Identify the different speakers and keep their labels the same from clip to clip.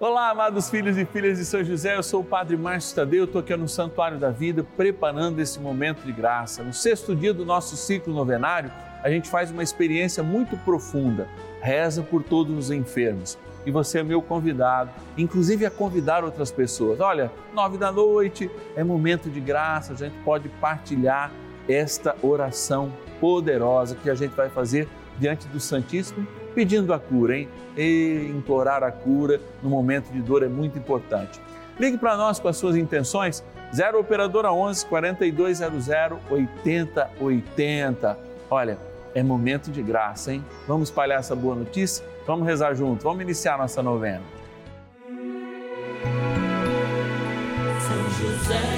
Speaker 1: Olá, amados filhos e filhas de São José, eu sou o Padre Márcio Tadeu, estou aqui no Santuário da Vida preparando esse momento de graça. No sexto dia do nosso ciclo novenário, a gente faz uma experiência muito profunda, reza por todos os enfermos. E você é meu convidado, inclusive a convidar outras pessoas. Olha, nove da noite é momento de graça, a gente pode partilhar esta oração poderosa que a gente vai fazer diante do Santíssimo pedindo a cura, hein? E implorar a cura no momento de dor é muito importante. Ligue para nós com as suas intenções, 0 Operadora 11 4200 8080. Olha, é momento de graça, hein? Vamos espalhar essa boa notícia? Vamos rezar juntos, vamos iniciar nossa novena.
Speaker 2: São José,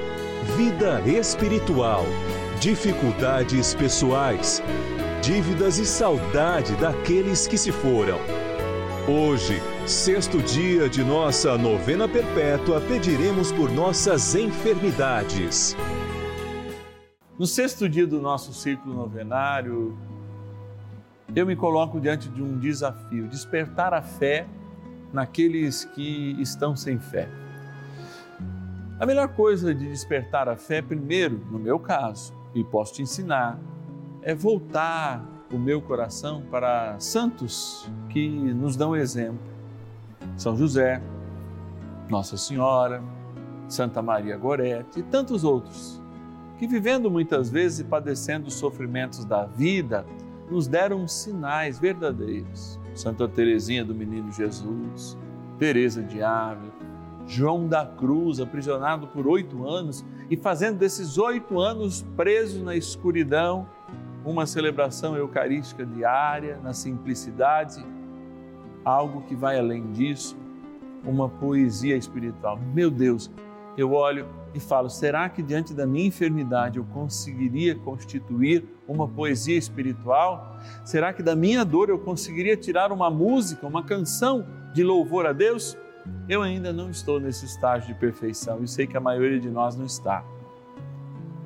Speaker 3: vida espiritual, dificuldades pessoais, dívidas e saudade daqueles que se foram. Hoje, sexto dia de nossa novena perpétua, pediremos por nossas enfermidades.
Speaker 1: No sexto dia do nosso ciclo novenário, eu me coloco diante de um desafio: despertar a fé naqueles que estão sem fé. A melhor coisa de despertar a fé, primeiro, no meu caso, e posso te ensinar, é voltar o meu coração para santos que nos dão exemplo. São José, Nossa Senhora, Santa Maria Gorete e tantos outros, que vivendo muitas vezes e padecendo os sofrimentos da vida, nos deram sinais verdadeiros. Santa Teresinha do Menino Jesus, Teresa de Ávila, João da Cruz, aprisionado por oito anos e fazendo desses oito anos preso na escuridão, uma celebração eucarística diária, na simplicidade, algo que vai além disso, uma poesia espiritual. Meu Deus, eu olho e falo: será que diante da minha enfermidade eu conseguiria constituir uma poesia espiritual? Será que da minha dor eu conseguiria tirar uma música, uma canção de louvor a Deus? Eu ainda não estou nesse estágio de perfeição e sei que a maioria de nós não está.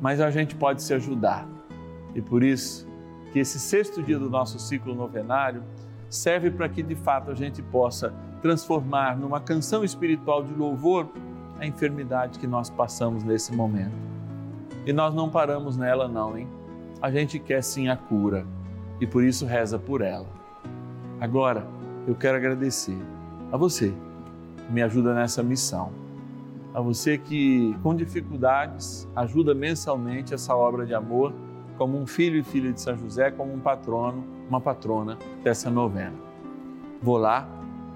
Speaker 1: Mas a gente pode se ajudar. E por isso que esse sexto dia do nosso ciclo novenário serve para que de fato a gente possa transformar numa canção espiritual de louvor a enfermidade que nós passamos nesse momento. E nós não paramos nela não, hein? A gente quer sim a cura e por isso reza por ela. Agora, eu quero agradecer a você me ajuda nessa missão. A você que, com dificuldades, ajuda mensalmente essa obra de amor, como um filho e filha de São José, como um patrono, uma patrona dessa novena. Vou lá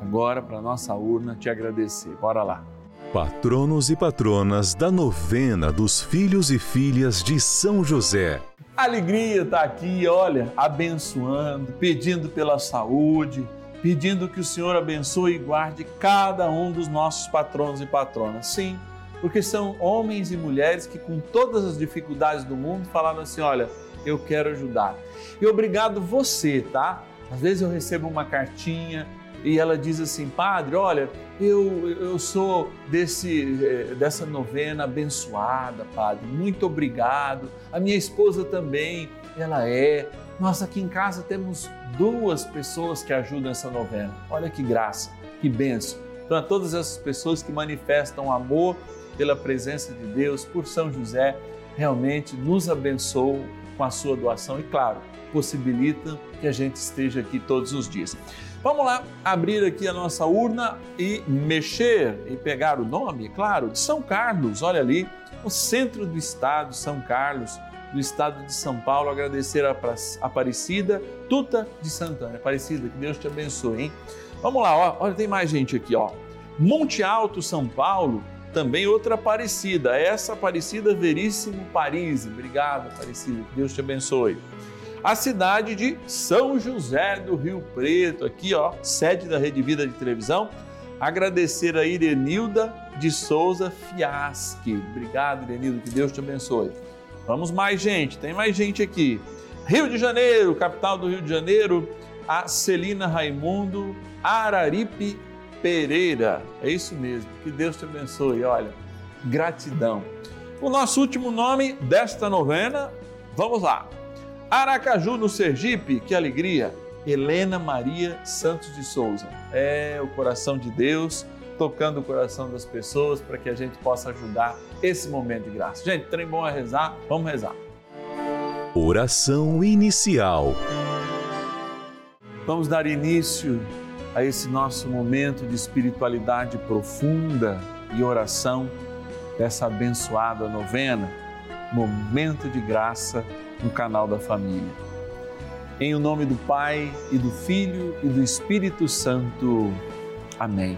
Speaker 1: agora para a nossa urna te agradecer. Bora lá.
Speaker 3: Patronos e patronas da novena dos filhos e filhas de São José.
Speaker 1: alegria está aqui, olha, abençoando, pedindo pela saúde pedindo que o Senhor abençoe e guarde cada um dos nossos patronos e patronas. Sim, porque são homens e mulheres que, com todas as dificuldades do mundo, falaram assim: olha, eu quero ajudar. E obrigado você, tá? Às vezes eu recebo uma cartinha e ela diz assim: Padre, olha, eu, eu sou desse, eh, dessa novena abençoada, Padre, muito obrigado. A minha esposa também, ela é Nós aqui em casa temos duas pessoas que ajudam essa novena. Olha que graça, que benção. Então, a todas essas pessoas que manifestam amor pela presença de Deus, por São José, realmente nos abençoam com a sua doação e, claro, possibilita que a gente esteja aqui todos os dias. Vamos lá abrir aqui a nossa urna e mexer e pegar o nome, claro, de São Carlos. Olha ali, o centro do estado, São Carlos, do estado de São Paulo. Agradecer a Aparecida Tuta de Santana. Aparecida, que Deus te abençoe, hein? Vamos lá, ó, olha, tem mais gente aqui, ó. Monte Alto, São Paulo, também outra Aparecida, essa Aparecida Veríssimo Paris. Obrigado, Aparecida, que Deus te abençoe a cidade de São José do Rio Preto, aqui ó, sede da Rede Vida de Televisão. Agradecer a Irenilda de Souza Fiaschi. Obrigado, Irenilda, que Deus te abençoe. Vamos mais gente, tem mais gente aqui. Rio de Janeiro, capital do Rio de Janeiro, a Celina Raimundo Araripe Pereira. É isso mesmo, que Deus te abençoe. Olha, gratidão. O nosso último nome desta novena, vamos lá. Aracaju, no Sergipe, que alegria! Helena Maria Santos de Souza. É o coração de Deus tocando o coração das pessoas para que a gente possa ajudar esse momento de graça. Gente, trem bom a rezar, vamos rezar.
Speaker 3: Oração inicial.
Speaker 1: Vamos dar início a esse nosso momento de espiritualidade profunda e oração dessa abençoada novena, momento de graça no canal da família. Em o nome do Pai e do Filho e do Espírito Santo. Amém.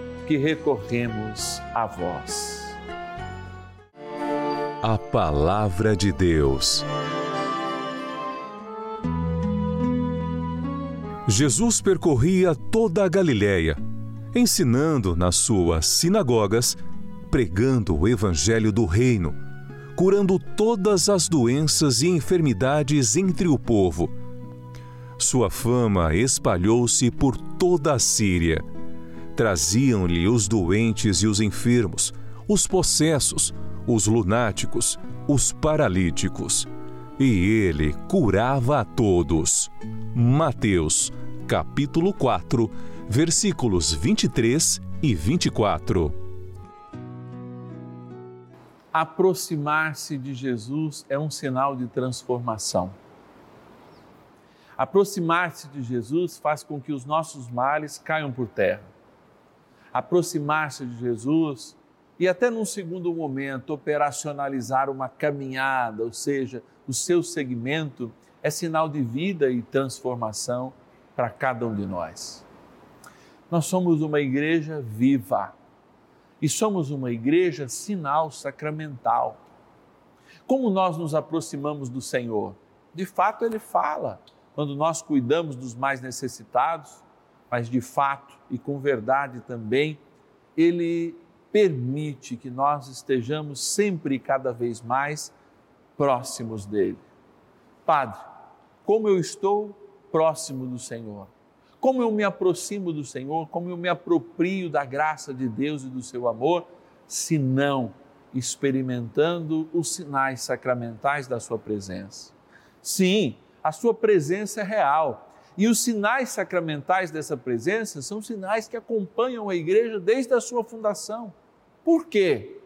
Speaker 1: que recorremos a vós.
Speaker 3: A Palavra de Deus. Jesus percorria toda a Galiléia, ensinando nas suas sinagogas pregando o Evangelho do Reino, curando todas as doenças e enfermidades entre o povo. Sua fama espalhou-se por toda a Síria. Traziam-lhe os doentes e os enfermos, os possessos, os lunáticos, os paralíticos. E ele curava a todos. Mateus, capítulo 4, versículos 23 e 24
Speaker 1: aproximar-se de Jesus é um sinal de transformação. Aproximar-se de Jesus faz com que os nossos males caiam por terra. Aproximar-se de Jesus e até num segundo momento operacionalizar uma caminhada, ou seja, o seu segmento é sinal de vida e transformação para cada um de nós. Nós somos uma igreja viva e somos uma igreja sinal sacramental. Como nós nos aproximamos do Senhor? De fato, Ele fala quando nós cuidamos dos mais necessitados, mas de fato e com verdade também, Ele permite que nós estejamos sempre e cada vez mais próximos dele. Padre, como eu estou próximo do Senhor? Como eu me aproximo do Senhor? Como eu me aproprio da graça de Deus e do seu amor, se não experimentando os sinais sacramentais da sua presença? Sim, a sua presença é real. E os sinais sacramentais dessa presença são sinais que acompanham a igreja desde a sua fundação. Por quê?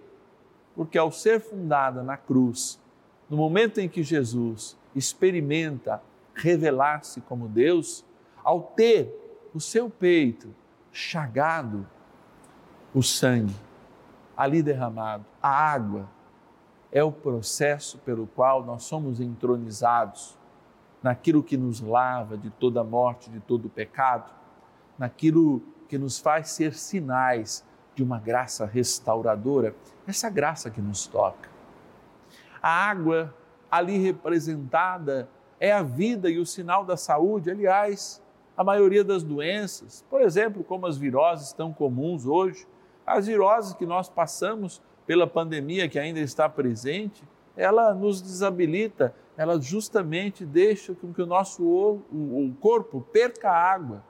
Speaker 1: Porque ao ser fundada na cruz, no momento em que Jesus experimenta revelar-se como Deus, ao ter o seu peito chagado, o sangue ali derramado, a água, é o processo pelo qual nós somos entronizados naquilo que nos lava de toda morte, de todo pecado, naquilo que nos faz ser sinais de uma graça restauradora, essa graça que nos toca. A água ali representada é a vida e o sinal da saúde, aliás, a maioria das doenças, por exemplo, como as viroses tão comuns hoje, as viroses que nós passamos pela pandemia que ainda está presente, ela nos desabilita, ela justamente deixa com que o nosso o, corpo perca água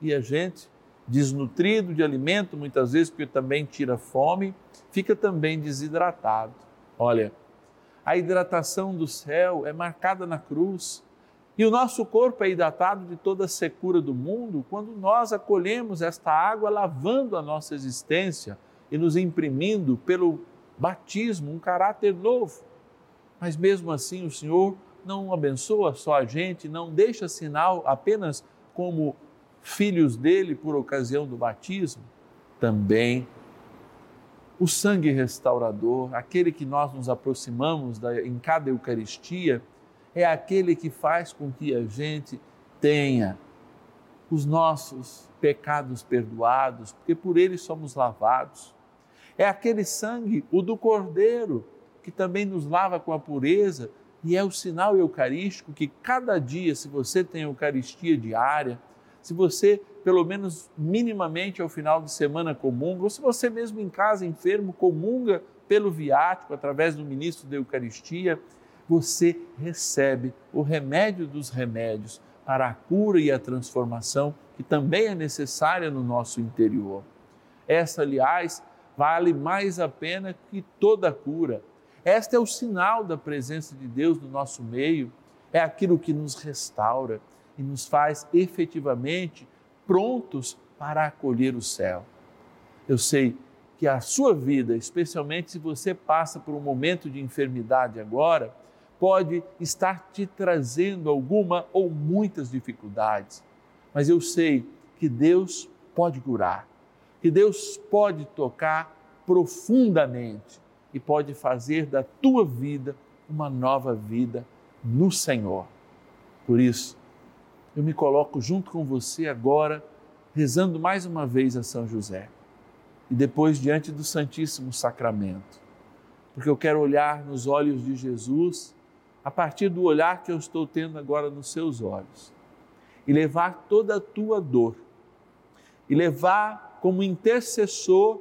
Speaker 1: e a gente desnutrido de alimento, muitas vezes porque também tira fome, fica também desidratado. Olha, a hidratação do céu é marcada na cruz. E o nosso corpo é hidratado de toda a secura do mundo quando nós acolhemos esta água lavando a nossa existência e nos imprimindo pelo batismo um caráter novo. Mas mesmo assim o Senhor não abençoa só a gente, não deixa sinal apenas como filhos dele por ocasião do batismo, também o sangue restaurador, aquele que nós nos aproximamos da, em cada Eucaristia, é aquele que faz com que a gente tenha os nossos pecados perdoados, porque por ele somos lavados. É aquele sangue, o do Cordeiro, que também nos lava com a pureza e é o sinal eucarístico que cada dia, se você tem Eucaristia diária, se você, pelo menos minimamente ao final de semana, comunga, ou se você mesmo em casa, enfermo, comunga pelo viático, através do ministro da Eucaristia, você recebe o remédio dos remédios para a cura e a transformação que também é necessária no nosso interior. Essa, aliás, vale mais a pena que toda a cura. Este é o sinal da presença de Deus no nosso meio, é aquilo que nos restaura e nos faz efetivamente prontos para acolher o céu. Eu sei que a sua vida, especialmente se você passa por um momento de enfermidade agora, pode estar te trazendo alguma ou muitas dificuldades. Mas eu sei que Deus pode curar, que Deus pode tocar profundamente e pode fazer da tua vida uma nova vida no Senhor. Por isso, eu me coloco junto com você agora, rezando mais uma vez a São José e depois diante do Santíssimo Sacramento, porque eu quero olhar nos olhos de Jesus a partir do olhar que eu estou tendo agora nos seus olhos e levar toda a tua dor e levar como intercessor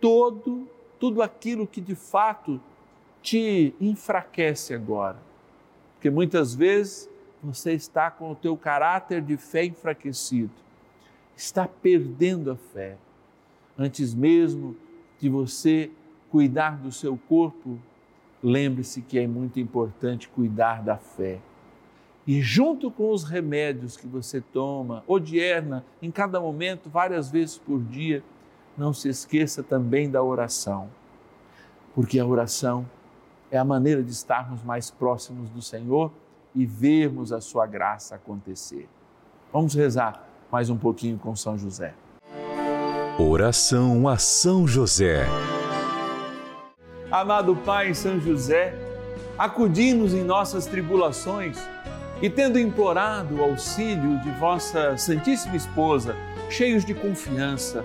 Speaker 1: todo tudo aquilo que de fato te enfraquece agora. Porque muitas vezes você está com o teu caráter de fé enfraquecido, está perdendo a fé. Antes mesmo de você cuidar do seu corpo, lembre-se que é muito importante cuidar da fé. E junto com os remédios que você toma, odierna, em cada momento, várias vezes por dia, não se esqueça também da oração. Porque a oração é a maneira de estarmos mais próximos do Senhor e vermos a sua graça acontecer. Vamos rezar mais um pouquinho com São José.
Speaker 3: Oração a São José.
Speaker 1: Amado Pai São José, acudi-nos em nossas tribulações e, tendo implorado o auxílio de vossa Santíssima Esposa, cheios de confiança,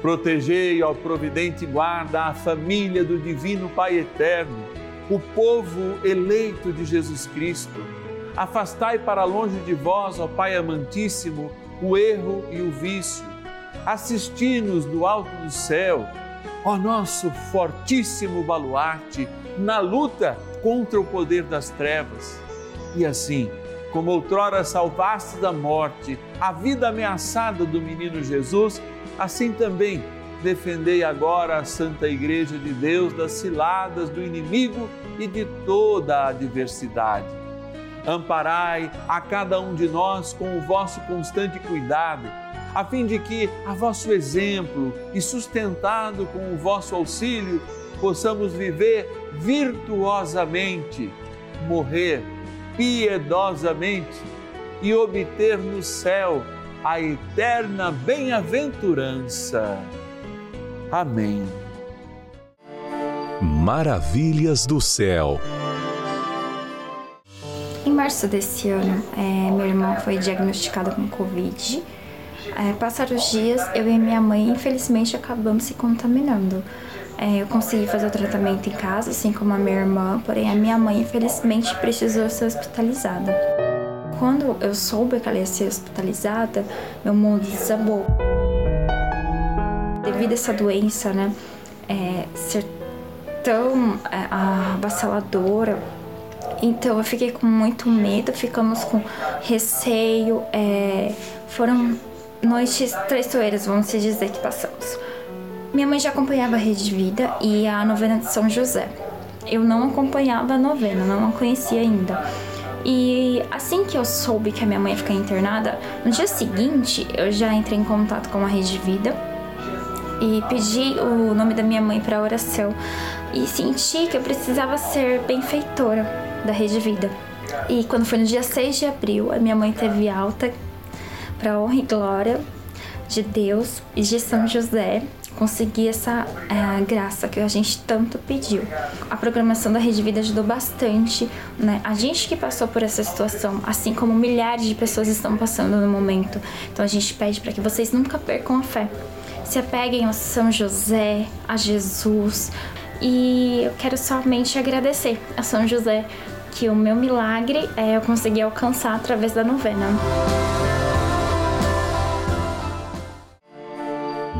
Speaker 1: Protegei ao providente guarda a família do Divino Pai Eterno, o povo eleito de Jesus Cristo. Afastai para longe de vós, ó Pai amantíssimo, o erro e o vício. Assisti-nos do alto do céu, ó nosso fortíssimo baluarte, na luta contra o poder das trevas. E assim, como outrora salvaste da morte a vida ameaçada do menino Jesus, assim também defendei agora a Santa Igreja de Deus das ciladas do inimigo e de toda a adversidade. Amparai a cada um de nós com o vosso constante cuidado, a fim de que, a vosso exemplo e sustentado com o vosso auxílio, possamos viver virtuosamente, morrer piedosamente e obter no céu a eterna bem-aventurança. Amém.
Speaker 3: Maravilhas do céu.
Speaker 4: Em março desse ano, é, minha irmã foi diagnosticada com Covid. É, passaram os dias, eu e minha mãe, infelizmente, acabamos se contaminando. É, eu consegui fazer o tratamento em casa, assim como a minha irmã, porém a minha mãe, infelizmente, precisou ser hospitalizada. Quando eu soube que ela ia ser hospitalizada, meu mundo desabou. Devido a essa doença, né, é, ser tão é, avassaladora, então eu fiquei com muito medo, ficamos com receio, é, foram noites traiçoeiras, vamos dizer, que passamos. Minha mãe já acompanhava a Rede Vida e a novena de São José. Eu não acompanhava a novena, não a conhecia ainda. E assim que eu soube que a minha mãe ia ficar internada, no dia seguinte eu já entrei em contato com a Rede Vida e pedi o nome da minha mãe para oração e senti que eu precisava ser benfeitora da Rede Vida. E quando foi no dia 6 de abril, a minha mãe teve alta para honra e glória de Deus e de São José conseguir essa é, graça que a gente tanto pediu. A programação da Rede Vida ajudou bastante, né? A gente que passou por essa situação, assim como milhares de pessoas estão passando no momento. Então a gente pede para que vocês nunca percam a fé. Se apeguem a São José, a Jesus. E eu quero somente agradecer a São José que o meu milagre é, eu consegui alcançar através da novena.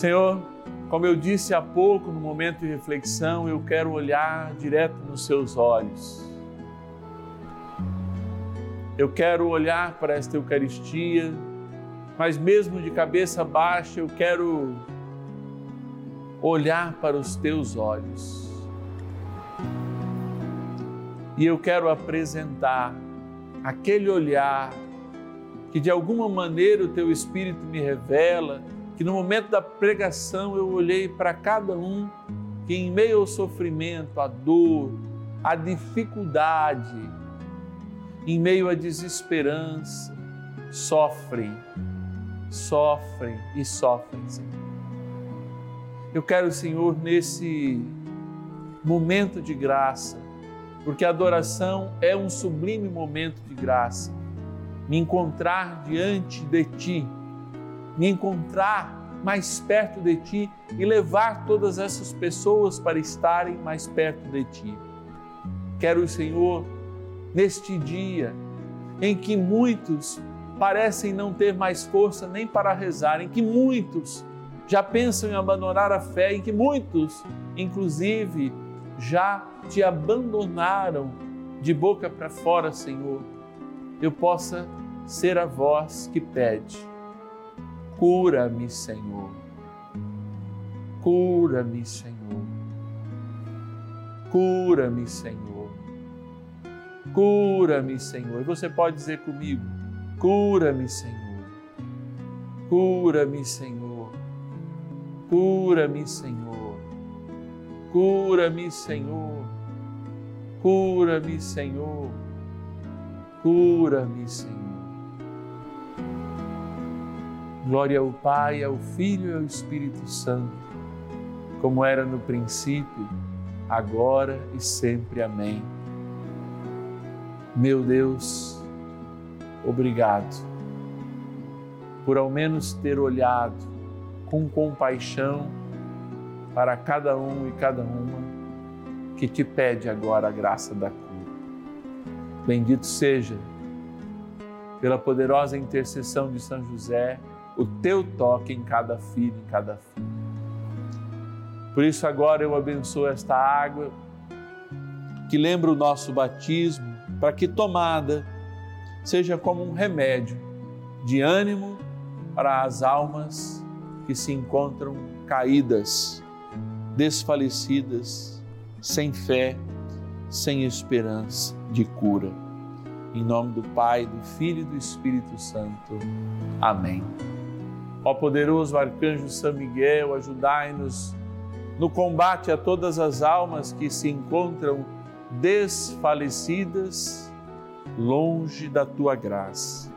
Speaker 1: Senhor, como eu disse há pouco no momento de reflexão, eu quero olhar direto nos seus olhos. Eu quero olhar para esta Eucaristia, mas mesmo de cabeça baixa, eu quero olhar para os teus olhos. E eu quero apresentar aquele olhar que de alguma maneira o teu Espírito me revela que no momento da pregação eu olhei para cada um que, em meio ao sofrimento, à dor, à dificuldade, em meio à desesperança, sofrem, sofrem e sofrem, Senhor. Eu quero, Senhor, nesse momento de graça, porque a adoração é um sublime momento de graça, me encontrar diante de Ti me encontrar mais perto de Ti e levar todas essas pessoas para estarem mais perto de Ti. Quero, Senhor, neste dia em que muitos parecem não ter mais força nem para rezar, em que muitos já pensam em abandonar a fé, em que muitos, inclusive, já te abandonaram de boca para fora, Senhor, eu possa ser a voz que pede: cura-me, Senhor. Cura-me, Senhor. Cura-me, Senhor. Cura-me, Senhor. E você pode dizer comigo: cura-me, Senhor. Cura-me, Senhor. Cura-me, Senhor. Cura-me, Senhor. Cura-me, Senhor. Cura-me, Senhor. Glória ao Pai, ao Filho e ao Espírito Santo, como era no princípio, agora e sempre. Amém. Meu Deus, obrigado por ao menos ter olhado com compaixão para cada um e cada uma que te pede agora a graça da cura. Bendito seja, pela poderosa intercessão de São José, o teu toque em cada filho, em cada filha. Por isso, agora eu abençoo esta água que lembra o nosso batismo, para que tomada seja como um remédio de ânimo para as almas que se encontram caídas, desfalecidas, sem fé, sem esperança de cura. Em nome do Pai, do Filho e do Espírito Santo. Amém. Ó poderoso arcanjo São Miguel, ajudai-nos no combate a todas as almas que se encontram desfalecidas, longe da tua graça.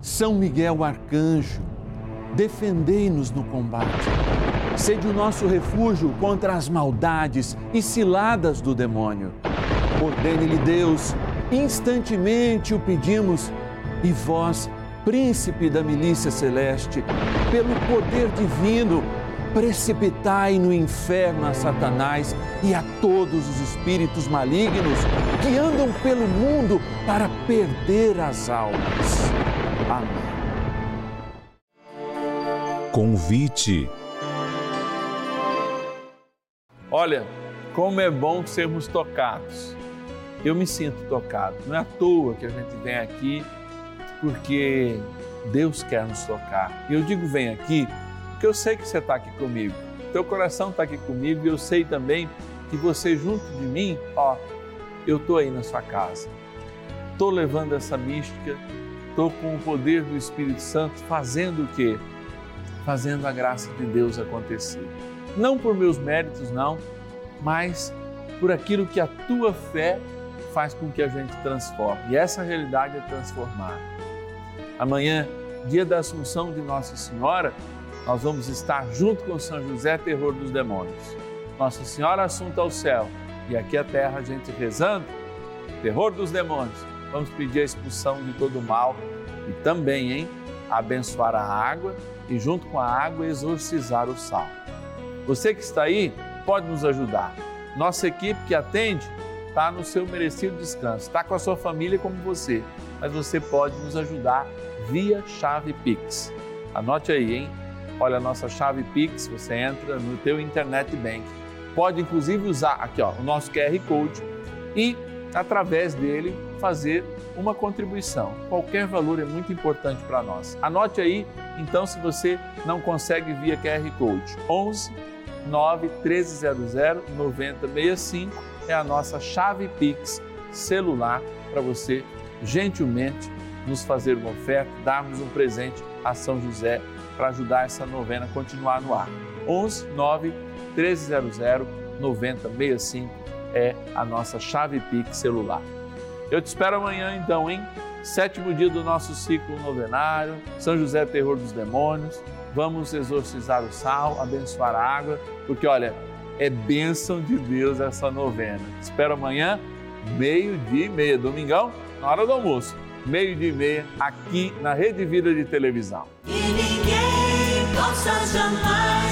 Speaker 1: São Miguel arcanjo, defendei-nos no combate Sede o nosso refúgio contra as maldades e ciladas do demônio. Ordene-lhe Deus, instantemente o pedimos, e vós, príncipe da milícia celeste, pelo poder divino, precipitai no inferno a Satanás e a todos os espíritos malignos que andam pelo mundo para perder as almas. Amém.
Speaker 3: Convite.
Speaker 1: Olha, como é bom sermos tocados. Eu me sinto tocado. Não é à toa que a gente vem aqui, porque Deus quer nos tocar. E eu digo vem aqui, porque eu sei que você está aqui comigo. Teu coração está aqui comigo e eu sei também que você junto de mim, ó, eu estou aí na sua casa. Estou levando essa mística, estou com o poder do Espírito Santo fazendo o quê? Fazendo a graça de Deus acontecer não por meus méritos, não, mas por aquilo que a tua fé faz com que a gente transforme. E essa realidade é transformar. Amanhã, dia da Assunção de Nossa Senhora, nós vamos estar junto com São José, terror dos demônios. Nossa Senhora assunta ao céu e aqui a terra a gente rezando, terror dos demônios. Vamos pedir a expulsão de todo o mal e também, hein, abençoar a água e junto com a água exorcizar o sal. Você que está aí pode nos ajudar. Nossa equipe que atende está no seu merecido descanso, está com a sua família como você, mas você pode nos ajudar via chave Pix. Anote aí, hein? Olha a nossa chave Pix, você entra no teu internet bank. Pode inclusive usar aqui, ó, o nosso QR Code e através dele fazer uma contribuição. Qualquer valor é muito importante para nós. Anote aí, então, se você não consegue via QR Code. 11 9 1300 9065 é a nossa chave Pix celular para você gentilmente nos fazer uma oferta, darmos um presente a São José para ajudar essa novena a continuar no ar. 11 9 1300 9065 é a nossa chave Pix celular. Eu te espero amanhã então, hein? Sétimo dia do nosso ciclo novenário, São José Terror dos Demônios vamos exorcizar o sal, abençoar a água, porque olha, é bênção de Deus essa novena. Espero amanhã, meio-dia e meia, domingão, na hora do almoço, meio-dia e meia, aqui na Rede Vida de Televisão.
Speaker 2: E ninguém possa jamais